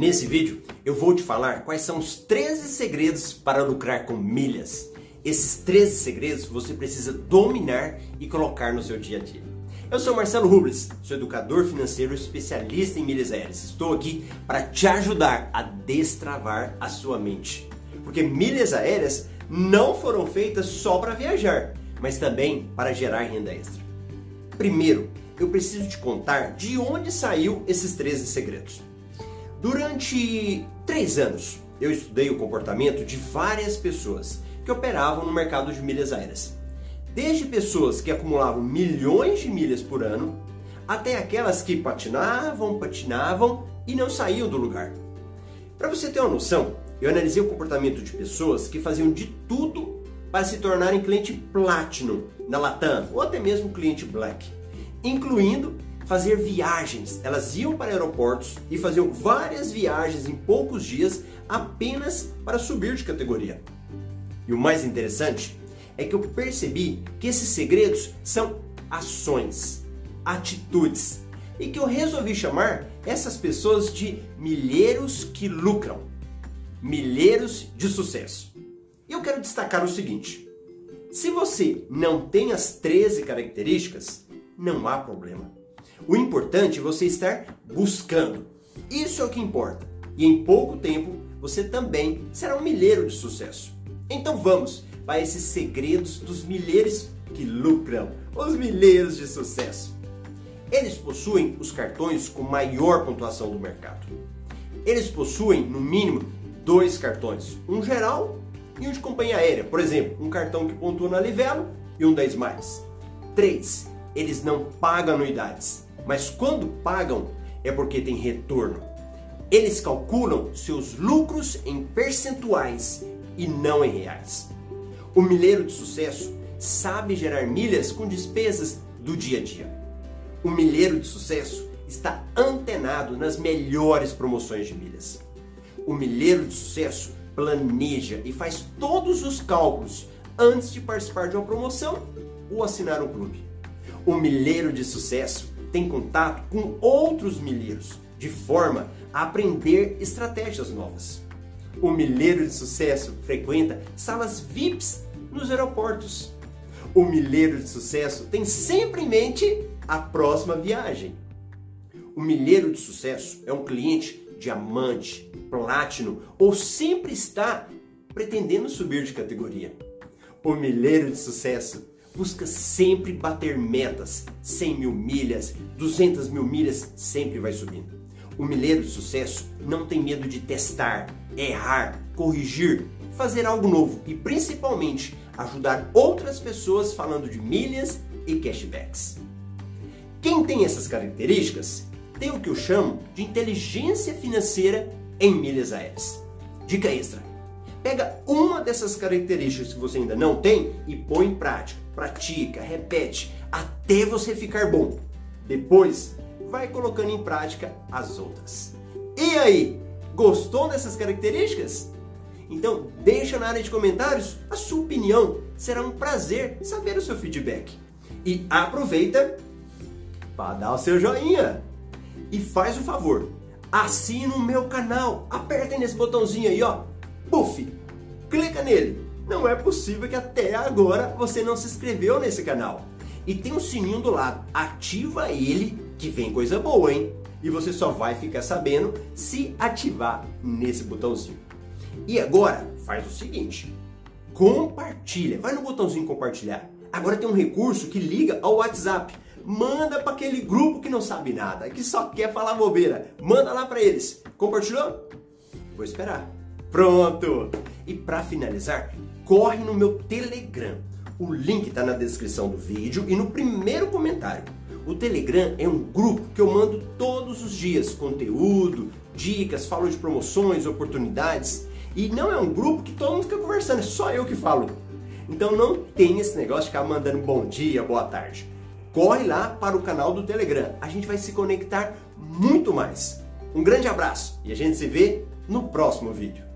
Nesse vídeo eu vou te falar quais são os 13 segredos para lucrar com milhas. Esses 13 segredos você precisa dominar e colocar no seu dia a dia. Eu sou Marcelo Rubles, sou educador financeiro especialista em milhas aéreas. Estou aqui para te ajudar a destravar a sua mente. Porque milhas aéreas não foram feitas só para viajar, mas também para gerar renda extra. Primeiro, eu preciso te contar de onde saiu esses 13 segredos. Durante três anos, eu estudei o comportamento de várias pessoas que operavam no mercado de milhas aéreas. Desde pessoas que acumulavam milhões de milhas por ano, até aquelas que patinavam, patinavam e não saíam do lugar. Para você ter uma noção, eu analisei o comportamento de pessoas que faziam de tudo para se tornarem cliente Platinum na Latam ou até mesmo cliente Black, incluindo fazer viagens. Elas iam para aeroportos e faziam várias viagens em poucos dias apenas para subir de categoria. E o mais interessante é que eu percebi que esses segredos são ações, atitudes, e que eu resolvi chamar essas pessoas de milheiros que lucram, milheiros de sucesso. E eu quero destacar o seguinte: se você não tem as 13 características, não há problema. O importante é você estar buscando. Isso é o que importa. E em pouco tempo você também será um milheiro de sucesso. Então vamos para esses segredos dos milheiros que lucram, os milheiros de sucesso. Eles possuem os cartões com maior pontuação do mercado. Eles possuem, no mínimo, dois cartões, um geral e um de companhia aérea. Por exemplo, um cartão que pontua na Livelo e um da Smiles. 3. Eles não pagam anuidades mas quando pagam é porque tem retorno. Eles calculam seus lucros em percentuais e não em reais. O milheiro de sucesso sabe gerar milhas com despesas do dia a dia. O milheiro de sucesso está antenado nas melhores promoções de milhas. O milheiro de sucesso planeja e faz todos os cálculos antes de participar de uma promoção ou assinar um clube. O milheiro de sucesso tem contato com outros milheiros, de forma a aprender estratégias novas. O milheiro de sucesso frequenta salas VIPs nos aeroportos. O milheiro de sucesso tem sempre em mente a próxima viagem. O milheiro de sucesso é um cliente diamante, platino ou sempre está pretendendo subir de categoria. O milheiro de sucesso busca sempre bater metas. 100 mil milhas, 200 mil milhas, sempre vai subindo. O milheiro de sucesso não tem medo de testar, errar, corrigir, fazer algo novo e principalmente ajudar outras pessoas falando de milhas e cashbacks. Quem tem essas características tem o que eu chamo de inteligência financeira em milhas aéreas. Dica extra: Pega uma dessas características que você ainda não tem e põe em prática. Pratica, repete, até você ficar bom. Depois, vai colocando em prática as outras. E aí, gostou dessas características? Então, deixa na área de comentários a sua opinião. Será um prazer saber o seu feedback. E aproveita para dar o seu joinha. E faz o favor, assina o meu canal. Aperta nesse botãozinho aí, ó Puff, clica nele. Não é possível que até agora você não se inscreveu nesse canal. E tem um sininho do lado, ativa ele que vem coisa boa, hein? E você só vai ficar sabendo se ativar nesse botãozinho. E agora, faz o seguinte, compartilha, vai no botãozinho compartilhar. Agora tem um recurso que liga ao WhatsApp. Manda para aquele grupo que não sabe nada, que só quer falar bobeira. Manda lá para eles. Compartilhou? Vou esperar. Pronto! E para finalizar, corre no meu Telegram. O link está na descrição do vídeo e no primeiro comentário. O Telegram é um grupo que eu mando todos os dias conteúdo, dicas, falo de promoções, oportunidades. E não é um grupo que todo mundo fica conversando, é só eu que falo. Então não tem esse negócio de ficar mandando bom dia, boa tarde. Corre lá para o canal do Telegram. A gente vai se conectar muito mais. Um grande abraço e a gente se vê no próximo vídeo.